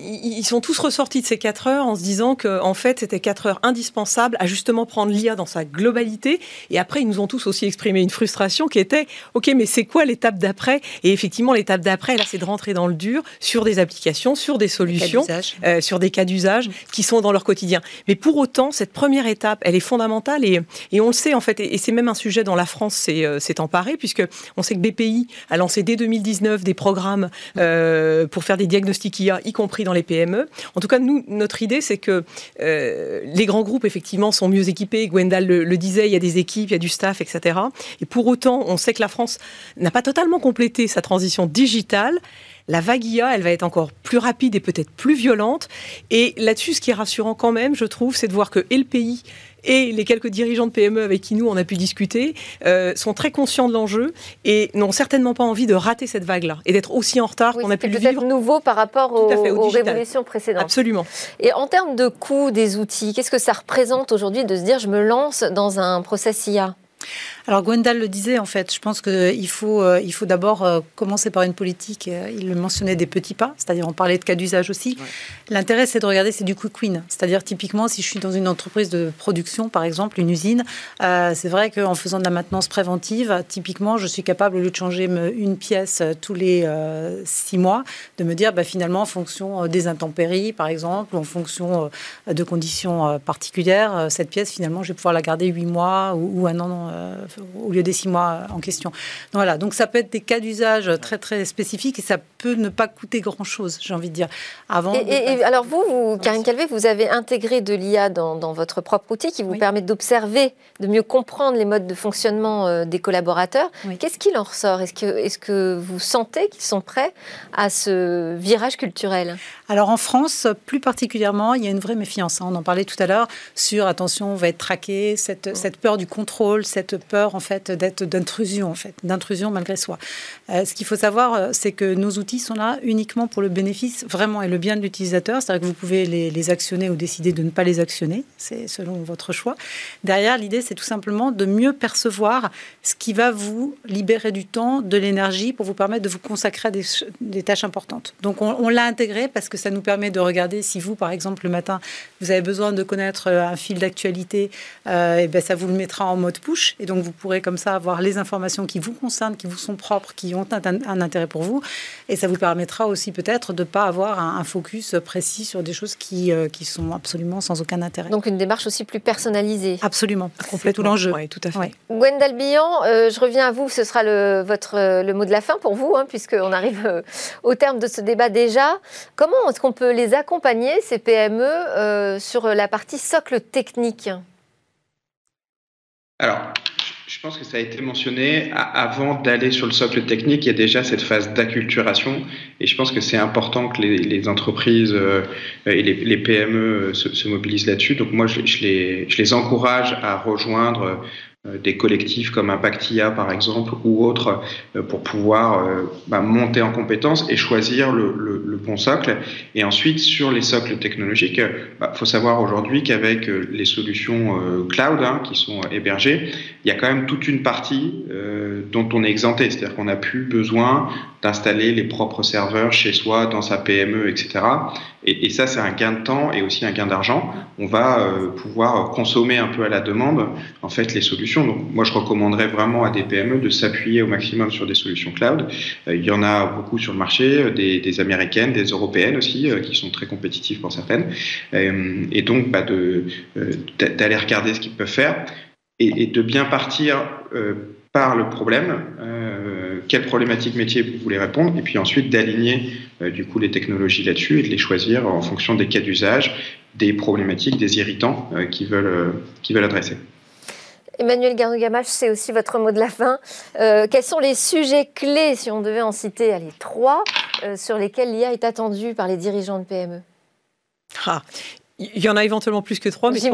ils sont tous ressortis de ces quatre heures en se disant que en fait c'était quatre heures indispensables à justement prendre l'IA dans sa globalité. Et après, ils nous ont tous aussi exprimé une frustration qui était, OK, mais c'est quoi l'étape d'après? Et effectivement, l'étape d'après, là, c'est de rentrer dans le dur sur des applications, sur des solutions, euh, sur des cas d'usage qui sont dans leur quotidien. Mais pour autant, cette première étape, elle est fondamentale et, et on le sait en fait, et, c'est même un sujet dont la France s'est euh, emparée, puisque on sait que BPI a lancé dès 2019 des programmes euh, pour faire des diagnostics IA, y compris dans les PME. En tout cas, nous, notre idée, c'est que les grands groupes, effectivement, sont mieux équipés. Gwendal le, disait, il y a des équipes, il y a du staff, etc. Et pour autant, on sait que la France n'a pas totalement complété sa transition digitale. La vague IA, elle va être encore plus rapide et peut-être plus violente. Et là-dessus, ce qui est rassurant quand même, je trouve, c'est de voir que et le pays et les quelques dirigeants de PME avec qui nous on a pu discuter euh, sont très conscients de l'enjeu et n'ont certainement pas envie de rater cette vague-là et d'être aussi en retard qu'on a pu le vivre. peut-être nouveau par rapport aux, aux révolutions précédentes. Absolument. Et en termes de coût des outils, qu'est-ce que ça représente aujourd'hui de se dire je me lance dans un process IA alors Gwendal le disait en fait, je pense qu'il faut, euh, il faut d'abord euh, commencer par une politique, euh, il le mentionnait des petits pas, c'est-à-dire on parlait de cas d'usage aussi. L'intérêt c'est de regarder, c'est du quick win, c'est-à-dire typiquement si je suis dans une entreprise de production par exemple, une usine, c'est vrai qu'en faisant de la maintenance préventive, typiquement je suis capable au lieu de changer une pièce tous les six mois, de me dire bah, finalement en fonction des intempéries par exemple, ou en fonction de conditions particulières, cette pièce finalement je vais pouvoir la garder huit mois ou, ou un an au lieu des six mois en question. Donc, voilà, donc ça peut être des cas d'usage très très spécifiques et ça peut ne pas coûter grand chose, j'ai envie de dire. Avant. Et, alors vous, vous Karine Calvé, vous avez intégré de l'IA dans, votre propre outil qui vous permet d'observer, de mieux comprendre les modes de fonctionnement euh, des collaborateurs. Qu'est-ce qu'il en ressort? Est-ce que, est que vous sentez qu'ils sont prêts à ce virage culturel? Alors en France, plus particulièrement, il y a une vraie méfiance. Hein. On en parlait tout à l'heure sur attention, on va être traqué, cette, cette peur du contrôle, cette peur en fait d'être d'intrusion en fait, d'intrusion malgré soi. Euh, ce qu'il faut savoir, euh, c'est que nos outils sont là uniquement pour le bénéfice vraiment et le bien de l'utilisateur. C'est-à-dire que vous pouvez les, actionner ou décider de ne pas les actionner, c'est selon votre choix. Derrière, l'idée c'est tout simplement de mieux percevoir ce qui va vous libérer du temps, de l'énergie pour vous permettre de vous consacrer à des, tâches importantes. Donc on, l'a intégré parce que ça nous permet de regarder si vous, par exemple, le matin, vous avez besoin de connaître euh, un fil d'actualité, et ben ça vous le mettra en mode push et donc vous pourrez comme ça avoir les informations qui vous concernent, qui vous sont propres, qui ont un, intérêt pour vous. Et ça vous permettra aussi peut-être de ne pas avoir un, focus précis sur des choses qui, euh, qui sont absolument sans aucun intérêt. Donc une démarche aussi plus personnalisée. Absolument, c'est tout l'enjeu. Oui, tout à fait. Gwendal Billan, euh, je reviens à vous, ce sera le, votre, euh, le mot de la fin pour vous, hein, puisqu'on arrive au terme de ce débat déjà. Comment est-ce qu'on peut les accompagner, ces PME, sur la partie socle technique? Alors, je pense que ça a été mentionné avant d'aller sur le socle technique. Il y a déjà cette phase d'acculturation, et je pense que c'est important que les, entreprises euh, et les, PME se, mobilisent là-dessus. Donc moi, je, les, je les encourage à rejoindre des collectifs comme Impactia par exemple ou autres euh, pour pouvoir euh, bah, monter en compétences et choisir le, bon socle. Et ensuite sur les socles technologiques, il bah, faut savoir aujourd'hui qu'avec les solutions cloud hein, qui sont hébergées, il y a quand même toute une partie dont on est exempté, c'est-à-dire qu'on n'a plus besoin d'installer les propres serveurs chez soi, dans sa PME, etc. Et, ça, c'est un gain de temps et aussi un gain d'argent. On va euh, pouvoir consommer un peu à la demande, en fait, les solutions. Donc, moi, je recommanderais vraiment à des PME de s'appuyer au maximum sur des solutions cloud. Euh, il y en a beaucoup sur le marché, euh, des, américaines, des européennes aussi, qui sont très compétitives pour certaines. et donc, bah, d'aller regarder ce qu'ils peuvent faire et, de bien partir par le problème, euh, quelle problématique métier vous voulez répondre, et puis ensuite d'aligner euh, du coup les technologies là-dessus et de les choisir en fonction des cas d'usage, des problématiques, des irritants euh, qui veulent veulent adresser. Emmanuel Garnogamache, c'est aussi votre mot de la fin. quels sont les sujets clés, si on devait en citer les trois, sur lesquels l'IA est attendue par les dirigeants de PME ah, il y en a éventuellement plus que trois, mais si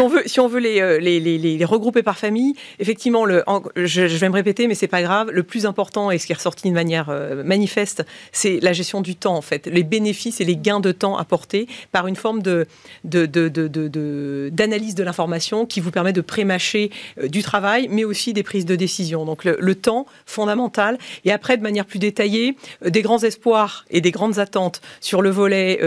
on veut, si on veut, euh, les, les, les, les, regrouper par famille, effectivement, le, je, vais me répéter, mais c'est pas grave. Le plus important et ce qui est ressorti de manière euh, manifeste, c'est la gestion du temps, en fait, les bénéfices et les gains de temps apportés par une forme de d'analyse de, de, de, de l'information qui vous permet de prémâcher euh, du travail, mais aussi des prises de décision. Donc le, le, temps fondamental. Et après, de manière plus détaillée, des grands espoirs et des grandes attentes sur le volet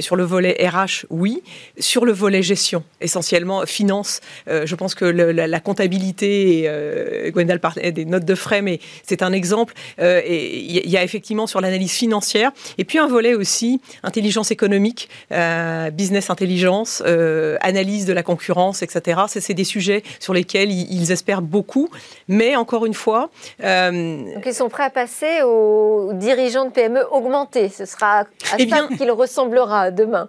sur le volet RH, oui sur le volet gestion, essentiellement finance, euh, je pense que la, comptabilité, et, euh, Gwendal parlait des notes de frais, mais c'est un exemple. Euh, et il y a effectivement sur l'analyse financière, et puis un volet aussi intelligence économique, business intelligence, analyse de la concurrence, etc. C'est des sujets sur lesquels ils, espèrent beaucoup, mais encore une fois. Donc ils sont prêts à passer aux dirigeants de PME augmentés. Ce sera à eh ça qu'il ressemblera demain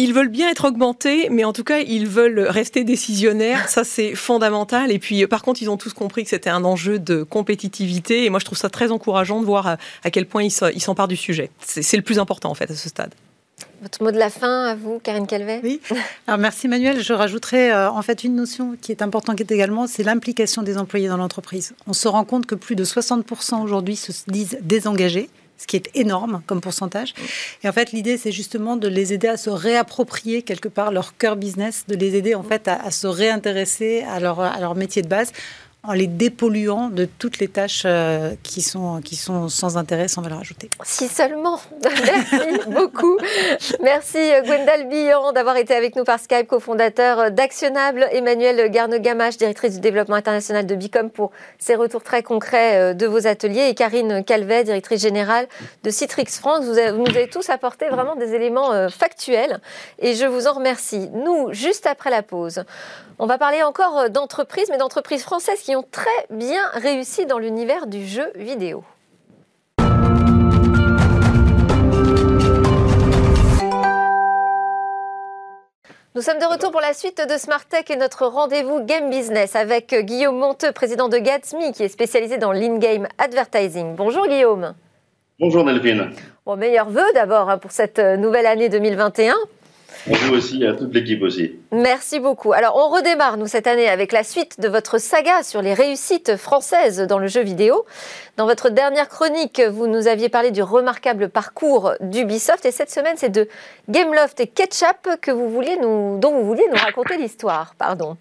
ils veulent bien être augmentés, mais en tout cas, ils veulent rester décisionnaires. Ça, c'est fondamental. Et puis, par contre, ils ont tous compris que c'était un enjeu de compétitivité. Et moi, je trouve ça très encourageant de voir à, quel point ils s'emparent du sujet. C'est le plus important, en fait, à ce stade. Votre mot de la fin à vous, Karine Calvet? Oui. Alors merci Manuel. Je rajouterai euh, en fait une notion qui est importante également, c'est l'implication des employés dans l'entreprise. On se rend compte que plus de 60% aujourd'hui se disent désengagés ce qui est énorme comme pourcentage. Et en fait, l'idée, c'est justement de les aider à se réapproprier quelque part leur cœur business, de les aider en fait à, se réintéresser à leur métier de base en les dépolluant de toutes les tâches euh, qui, sont, qui sont sans intérêt, sans valeur ajoutée. Si seulement. Merci beaucoup. Merci euh, Gwendal Billon d'avoir été avec nous par Skype, cofondateur d'Actionnable, Emmanuel Garne-Gamache, directrice du développement international de Bicom, pour ces retours très concrets euh, de vos ateliers, et Karine Calvet, directrice générale de Citrix France. Vous, vous nous avez tous apporté vraiment des éléments factuels, et je vous en remercie. Nous, juste après la pause, on va parler encore d'entreprises, mais d'entreprises françaises qui ont très bien réussi dans l'univers du jeu vidéo. Nous sommes de retour pour la suite de Smart Tech et notre rendez-vous Game Business avec Guillaume Monteux, président de Gatsme, qui est spécialisé dans l'in-game advertising. Bonjour Guillaume. Bonjour Delphine. Bon, meilleurs vœux d'abord hein, pour cette nouvelle année 2021. Et vous aussi, à toute l'équipe aussi. Merci beaucoup. Alors, on redémarre, nous, cette année, avec la suite de votre saga sur les réussites françaises dans le jeu vidéo. Dans votre dernière chronique, vous nous aviez parlé du remarquable parcours d'Ubisoft. Et cette semaine, c'est de Gameloft et Ketchup que vous vouliez nous, dont vous vouliez nous raconter l'histoire. Pardon.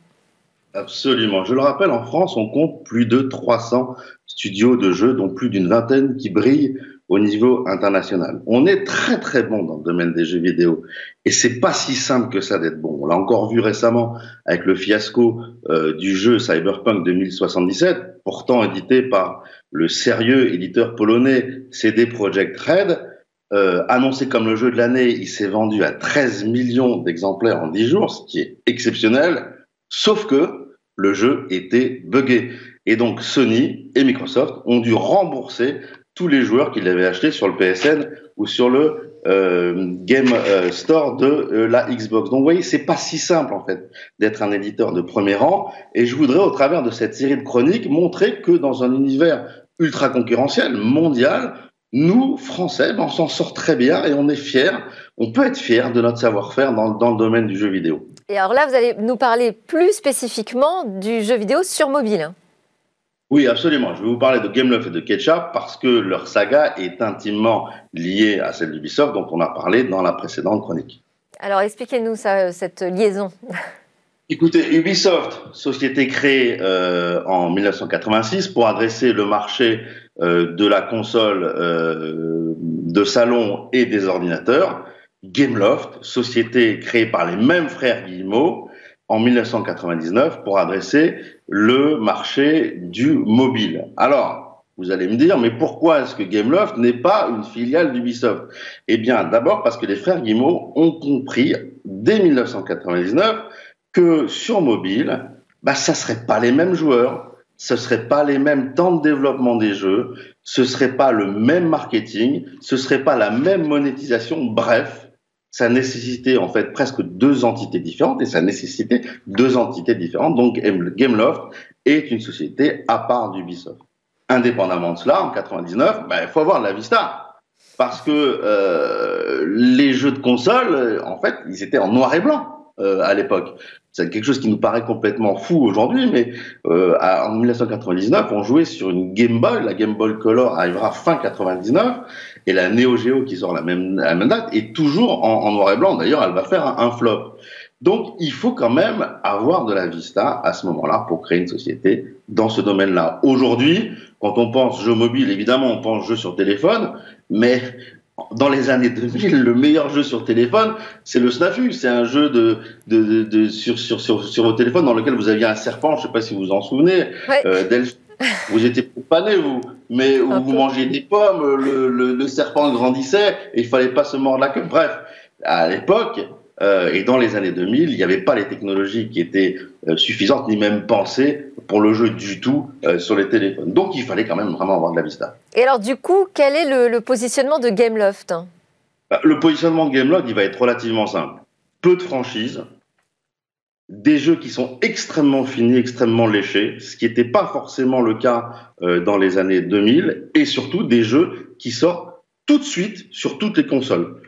Absolument. Je le rappelle, en France, on compte plus de 300 studios de jeux, dont plus d'une vingtaine qui brillent au niveau international. On est très très bon dans le domaine des jeux vidéo et c'est pas si simple que ça d'être bon. On l'a encore vu récemment avec le fiasco euh, du jeu Cyberpunk 2077, pourtant édité par le sérieux éditeur polonais CD Projekt Red. Euh, annoncé comme le jeu de l'année, il s'est vendu à 13 millions d'exemplaires en 10 jours, ce qui est exceptionnel, sauf que le jeu était buggé. Et donc Sony et Microsoft ont dû rembourser tous les joueurs qu'il avait achetés sur le PSN ou sur le euh, Game euh, Store de euh, la Xbox. Donc vous voyez, c'est pas si simple en fait d'être un éditeur de premier rang. Et je voudrais, au travers de cette série de chroniques, montrer que dans un univers ultra concurrentiel, mondial, nous, Français, ben, on s'en sort très bien et on est fiers. On peut être fiers de notre savoir-faire dans, dans le domaine du jeu vidéo. Et alors là, vous allez nous parler plus spécifiquement du jeu vidéo sur mobile. Oui, absolument. Je vais vous parler de Gameloft et de Ketchup parce que leur saga est intimement liée à celle d'Ubisoft dont on a parlé dans la précédente chronique. Alors expliquez-nous ça, cette liaison. Écoutez, Ubisoft, société créée euh, en 1986 pour adresser le marché euh, de la console euh, de salon et des ordinateurs. Gameloft, société créée par les mêmes frères Guillemot en 1999 pour adresser le marché du mobile. Alors, vous allez me dire, mais pourquoi est-ce que Gameloft n'est pas une filiale d'Ubisoft? Eh bien, d'abord parce que les frères Guillemot ont compris dès 1999 que sur mobile, bah, ça serait pas les mêmes joueurs, ce serait pas les mêmes temps de développement des jeux, ce serait pas le même marketing, ce serait pas la même monétisation. Bref, ça nécessitait en fait presque deux entités différentes et ça nécessitait deux entités différentes. Donc Gameloft est une société à part d'Ubisoft. Indépendamment de cela, en 99, ben, il faut avoir la vista parce que euh, les jeux de console, en fait, ils étaient en noir et blanc euh, à l'époque. C'est quelque chose qui nous paraît complètement fou aujourd'hui, mais euh, en 1999, on jouait sur une Game Boy. La Game Boy Color arrivera fin 99 et la Neo Geo qui sort la même, la même date est toujours en, noir et blanc. D'ailleurs, elle va faire un, flop. Donc, il faut quand même avoir de la vista à ce moment-là pour créer une société dans ce domaine-là. Aujourd'hui, quand on pense jeu mobile, évidemment, on pense jeu sur téléphone, mais dans les années 2000, le meilleur jeu sur téléphone, c'est le Snafu. C'est un jeu de, de, de, sur, sur, sur, sur votre téléphone dans lequel vous aviez un serpent, je ne sais pas si vous vous en souvenez, euh, vous étiez pas né, vous, mais où vous mangez des pommes, le, le, le, serpent grandissait et il fallait pas se mordre la queue. Bref, à l'époque, euh, et dans les années 2000, il n'y avait pas les technologies qui étaient euh, suffisantes, ni même pensées pour le jeu du tout euh, sur les téléphones. Donc il fallait quand même vraiment avoir de la vista. Et alors du coup, quel est le, le positionnement de Gameloft? Bah, Le positionnement de Gameloft, il va être relativement simple. Peu de franchises, des jeux qui sont extrêmement finis, extrêmement léchés, ce qui n'était pas forcément le cas euh, dans les années 2000, et surtout des jeux qui sortent tout de suite sur toutes les consoles.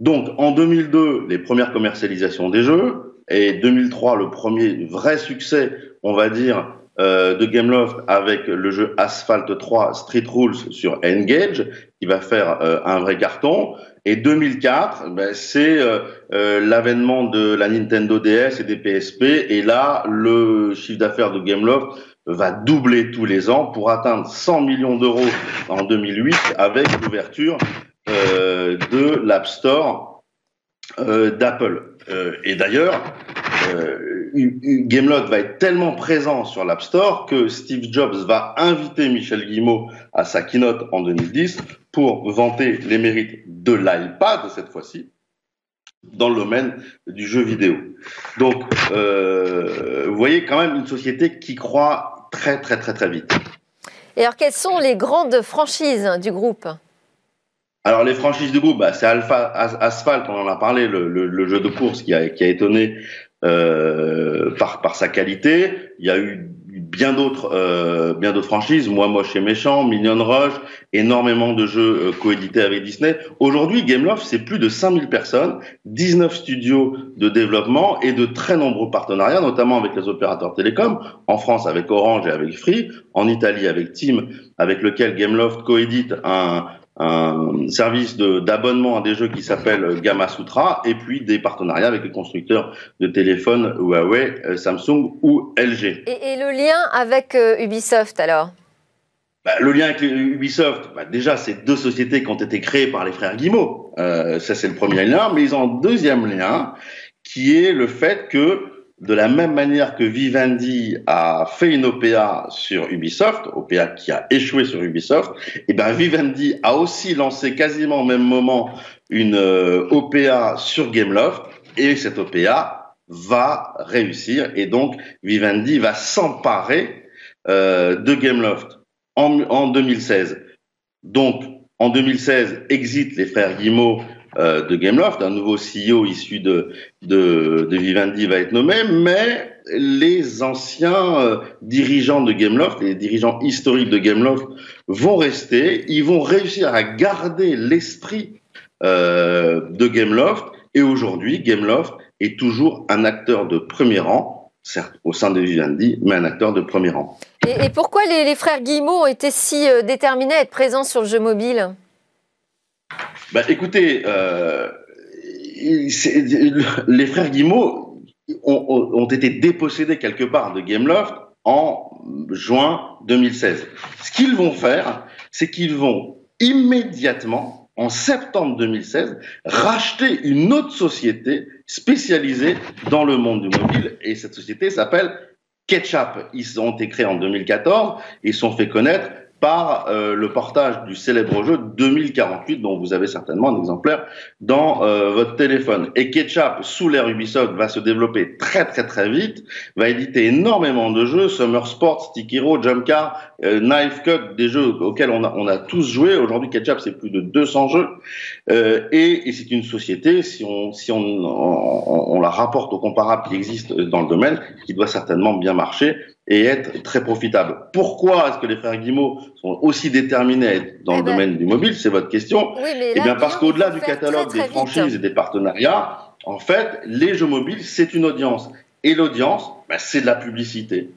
Donc en 2002, les premières commercialisations des jeux, et 2003, le premier vrai succès, on va dire, euh, de Gameloft avec le jeu Asphalt 3 Street Rules sur Engage, qui va faire euh, un vrai carton. Et 2004, ben, c'est euh, euh, l'avènement de la Nintendo DS et des PSP. Et là, le chiffre d'affaires de Gameloft va doubler tous les ans pour atteindre 100 millions d'euros en 2008 avec l'ouverture euh, de l'App Store d'Apple. et d'ailleurs, Gameloft va être tellement présent sur l'App Store que Steve Jobs va inviter Michel Guillemot à sa keynote en 2010 pour vanter les mérites de l'iPad cette fois-ci dans le domaine du jeu vidéo. Donc, euh, vous voyez quand même une société qui croit très très très très vite. Et alors, quelles sont les grandes franchises du groupe? Alors les franchises du groupe, bah, c'est Alpha Asphalt, on en a parlé, le, jeu de course qui a, qui a étonné euh, par, par sa qualité. Il y a eu bien d'autres euh, bien d'autres franchises, moi moi chez Méchant, Minion Rush, énormément de jeux euh, coédités avec Disney. Aujourd'hui, Gameloft, c'est plus de 5000 personnes, 19 studios de développement et de très nombreux partenariats, notamment avec les opérateurs télécoms, en France avec Orange et avec Free, en Italie avec Team, avec lequel Gameloft coédite un, un service d'abonnement à des jeux qui s'appelle Gamma Sutra, et puis des partenariats avec les constructeurs de téléphones Huawei, euh, Samsung ou LG. Et, le lien avec euh, Ubisoft alors? Bah, le lien avec Ubisoft, bah, déjà, c'est deux sociétés qui ont été créées par les frères Guimau. Euh, ça, c'est le premier lien. Mais ils ont un deuxième lien, qui est le fait que de la même manière que Vivendi a fait une OPA sur Ubisoft, OPA qui a échoué sur Ubisoft, et eh ben Vivendi a aussi lancé quasiment au même moment une euh, OPA sur Gameloft et cette OPA va réussir et donc Vivendi va s'emparer euh, de Gameloft en, en 2016. Donc, en 2016, exit les frères Guimau euh, de Gameloft, un nouveau CEO issu de, de, Vivendi va être nommé, mais les anciens euh, dirigeants de Gameloft, les dirigeants historiques de Gameloft vont rester, ils vont réussir à garder l'esprit euh, de Gameloft, et aujourd'hui, Gameloft est toujours un acteur de premier rang, certes au sein de Vivendi, mais un acteur de premier rang. Et, pourquoi les, les, frères Guillemot ont été si déterminés à être présents sur le jeu mobile? Bah, écoutez, euh, les frères Guimau ont, été dépossédés quelque part de Gameloft en juin 2016. Ce qu'ils vont faire, c'est qu'ils vont immédiatement, en septembre 2016, racheter une autre société spécialisée dans le monde du mobile. Et cette société s'appelle Ketchup. Ils ont été créés en 2014 et sont fait connaître par euh, le portage du célèbre jeu 2048 dont vous avez certainement un exemplaire dans euh, votre téléphone. Et Ketchup, sous l'ère Ubisoft, va se développer très très très vite, va éditer énormément de jeux, Summer Sports, Stick Hero, Jump Car, euh, Knife Cut, des jeux auxquels on a, on a tous joué. Aujourd'hui, Ketchup, c'est plus de 200 jeux. et, et c'est une société, si, on, si on, on, on la rapporte aux comparables qui existent dans le domaine, qui doit certainement bien marcher et être très profitable. Pourquoi est-ce que les frères Guimau sont aussi déterminés dans le eh ben, domaine du mobile C'est votre question. Oui, eh bien parce qu'au-delà du catalogue des franchises et des partenariats, en fait, les jeux mobiles, c'est une audience. Et l'audience, ben, c'est de la publicité.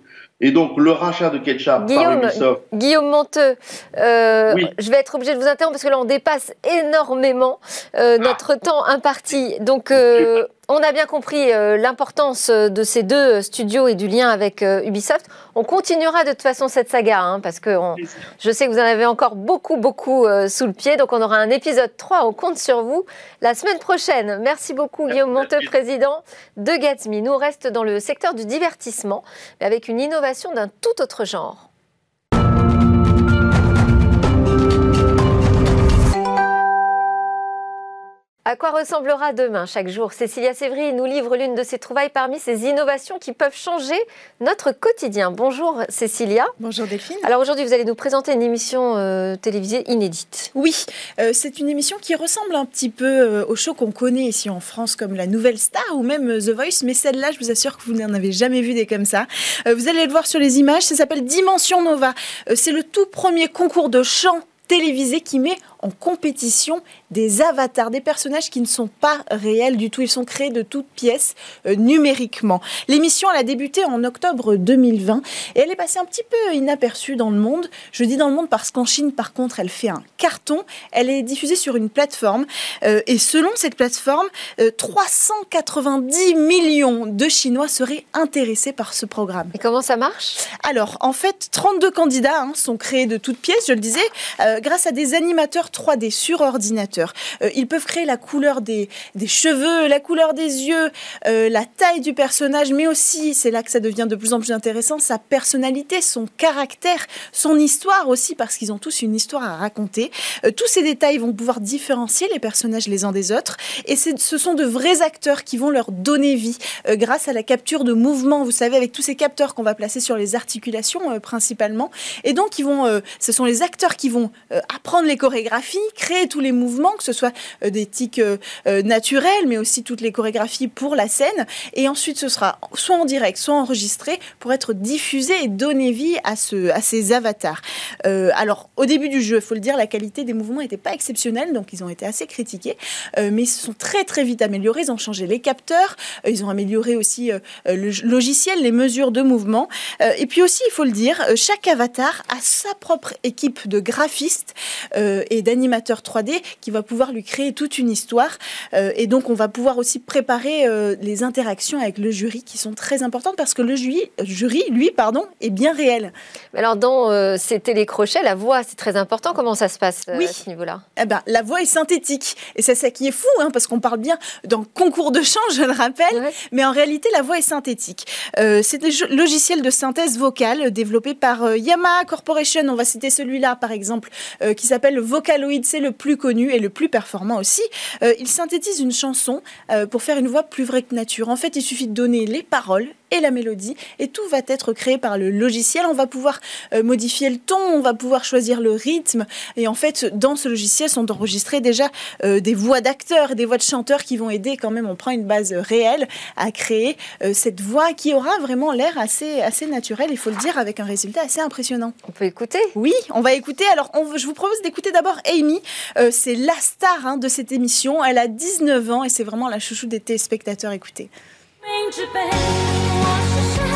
Et donc, le rachat de Ketchup Guillaume, par Ubisoft. Guillaume Monteux, euh, je vais être obligé de vous interrompre parce que là, on dépasse énormément euh, notre temps imparti. Donc, euh, on a bien compris l'importance de ces deux studios et du lien avec Ubisoft. On continuera de toute façon cette saga, hein, parce que je sais que vous en avez encore beaucoup, beaucoup sous le pied. Donc on aura un épisode 3, on compte sur vous la semaine prochaine. Merci beaucoup Guillaume Monteux, président de Gatsby. Nous, on reste dans le secteur du divertissement, mais avec une innovation d'un tout autre genre. À quoi ressemblera demain chaque jour Cécilia Sévry nous livre l'une de ses trouvailles parmi ces innovations qui peuvent changer notre quotidien. Bonjour Cécilia. Bonjour Delphine. Alors aujourd'hui, vous allez nous présenter une émission euh, télévisée inédite. Oui, euh, c'est une émission qui ressemble un petit peu euh, au show qu'on connaît ici en France comme La Nouvelle Star ou même The Voice, mais celle-là, je vous assure que vous n'en avez jamais vu des comme ça. vous allez le voir sur les images, ça s'appelle Dimension Nova. c'est le tout premier concours de chant télévisé qui met en compétition des avatars, des personnages qui ne sont pas réels du tout. Ils sont créés de toutes pièces euh, numériquement. L'émission, elle a débuté en octobre 2020 et elle est passée un petit peu inaperçue dans le monde. Je dis dans le monde parce qu'en Chine, par contre, elle fait un carton. Elle est diffusée sur une plateforme euh, et selon cette plateforme, 390 euh, millions de Chinois seraient intéressés par ce programme. Et comment ça marche? Alors, en fait, 32 candidats hein, sont créés de toutes pièces, je le disais, grâce à des animateurs 3D sur ordinateur. Euh, ils peuvent créer la couleur des, cheveux, la couleur des yeux, euh, la taille du personnage, mais aussi, c'est là que ça devient de plus en plus intéressant, sa personnalité, son caractère, son histoire aussi, parce qu'ils ont tous une histoire à raconter. Euh, tous ces détails vont pouvoir différencier les personnages les uns des autres, et ce sont de vrais acteurs qui vont leur donner vie grâce à la capture de mouvements, vous savez, avec tous ces capteurs qu'on va placer sur les articulations principalement. Et donc, ils vont, ce sont les acteurs qui vont apprendre les chorégraphies créer tous les mouvements, que ce soit euh, des tics euh, euh, naturels, mais aussi toutes les chorégraphies pour la scène. Et ensuite, ce sera soit en direct, soit enregistré pour être diffusé et donner vie à, ce, à ces avatars. alors, au début du jeu, il faut le dire, la qualité des mouvements n'était pas exceptionnelle, donc ils ont été assez critiqués, mais ils se sont très très vite améliorés. Ils ont changé les capteurs, ils ont amélioré aussi le logiciel, les mesures de mouvement. et puis aussi, il faut le dire, chaque avatar a sa propre équipe de graphistes et d'animateur 3D qui va pouvoir lui créer toute une histoire. Euh, et donc, on va pouvoir aussi préparer euh, les interactions avec le jury qui sont très importantes parce que le jury, jury lui, pardon, est bien réel. Alors, dans euh, ces télécrochets, la voix, c'est très important. Comment ça se passe oui. à ce niveau-là? Eh ben, La voix est synthétique. Et c'est ça qui est fou, hein, parce qu'on parle bien d'un concours de chant, je le rappelle. Mais en réalité, la voix est synthétique. c'est des logiciels de synthèse vocale développés par Yamaha Corporation. On va citer celui-là, par exemple, qui s'appelle Vocal c'est le plus connu et le plus performant aussi. Euh, il synthétise une chanson euh, pour faire une voix plus vraie que nature. En fait, il suffit de donner les paroles et la mélodie. Et tout va être créé par le logiciel. On va pouvoir euh, modifier le ton, on va pouvoir choisir le rythme. Et en fait, dans ce logiciel sont enregistrées déjà euh, des voix d'acteurs, des voix de chanteurs qui vont aider quand même. On prend une base réelle à créer euh, cette voix qui aura vraiment l'air assez, assez naturel, il faut le dire, avec un résultat assez impressionnant. On peut écouter? Oui, on va écouter. Alors, on, je vous propose d'écouter d'abord Amy. c'est la star hein, de cette émission. Elle a 19 ans et c'est vraiment la chouchou des téléspectateurs. Écoutez. 命之悲，我是谁？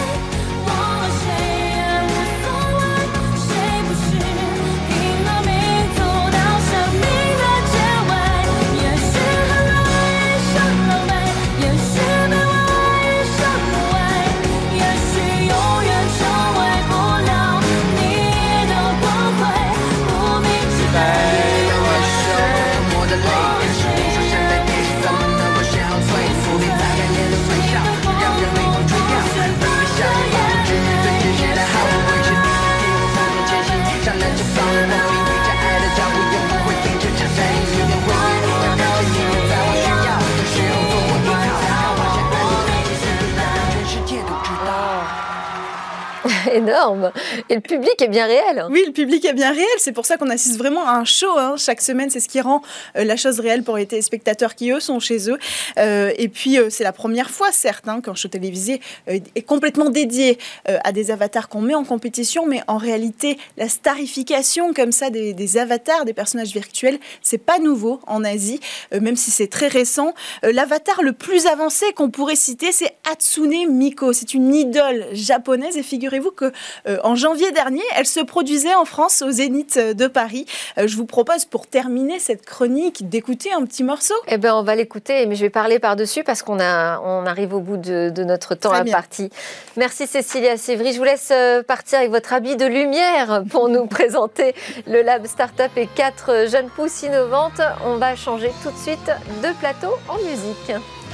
Énorme. Et le public est bien réel. Oui, le public est bien réel. C'est pour ça qu'on assiste vraiment à un show. Hein. Chaque semaine, c'est ce qui rend euh, la chose réelle pour les téléspectateurs qui, eux, sont chez eux. Euh, et puis, euh, c'est la première fois, certes, hein, qu'un show télévisé est complètement dédié à des avatars qu'on met en compétition. Mais en réalité, la starification comme ça des, avatars, des personnages virtuels, c'est pas nouveau en Asie, même si c'est très récent. L'avatar le plus avancé qu'on pourrait citer, c'est Hatsune Miko. C'est une idole japonaise. Et figurez-vous que euh, en janvier dernier, elle se produisait en France au Zénith de Paris. Euh, je vous propose pour terminer cette chronique d'écouter un petit morceau. Eh bien, on va l'écouter, mais je vais parler par-dessus parce qu'on a, on arrive au bout de, notre temps à partie. Merci Cécilia Sévry. Je vous laisse euh, partir avec votre habit de lumière pour nous présenter le Lab Startup et quatre jeunes pousses innovantes. On va changer tout de suite de plateau en musique.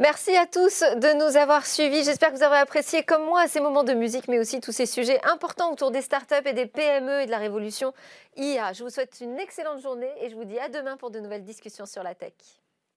Merci à tous de nous avoir suivis. J'espère que vous avez apprécié comme moi ces moments de musique, mais aussi tous ces sujets importants autour des startups et des PME et de la révolution IA. Je vous souhaite une excellente journée et je vous dis à demain pour de nouvelles discussions sur la tech.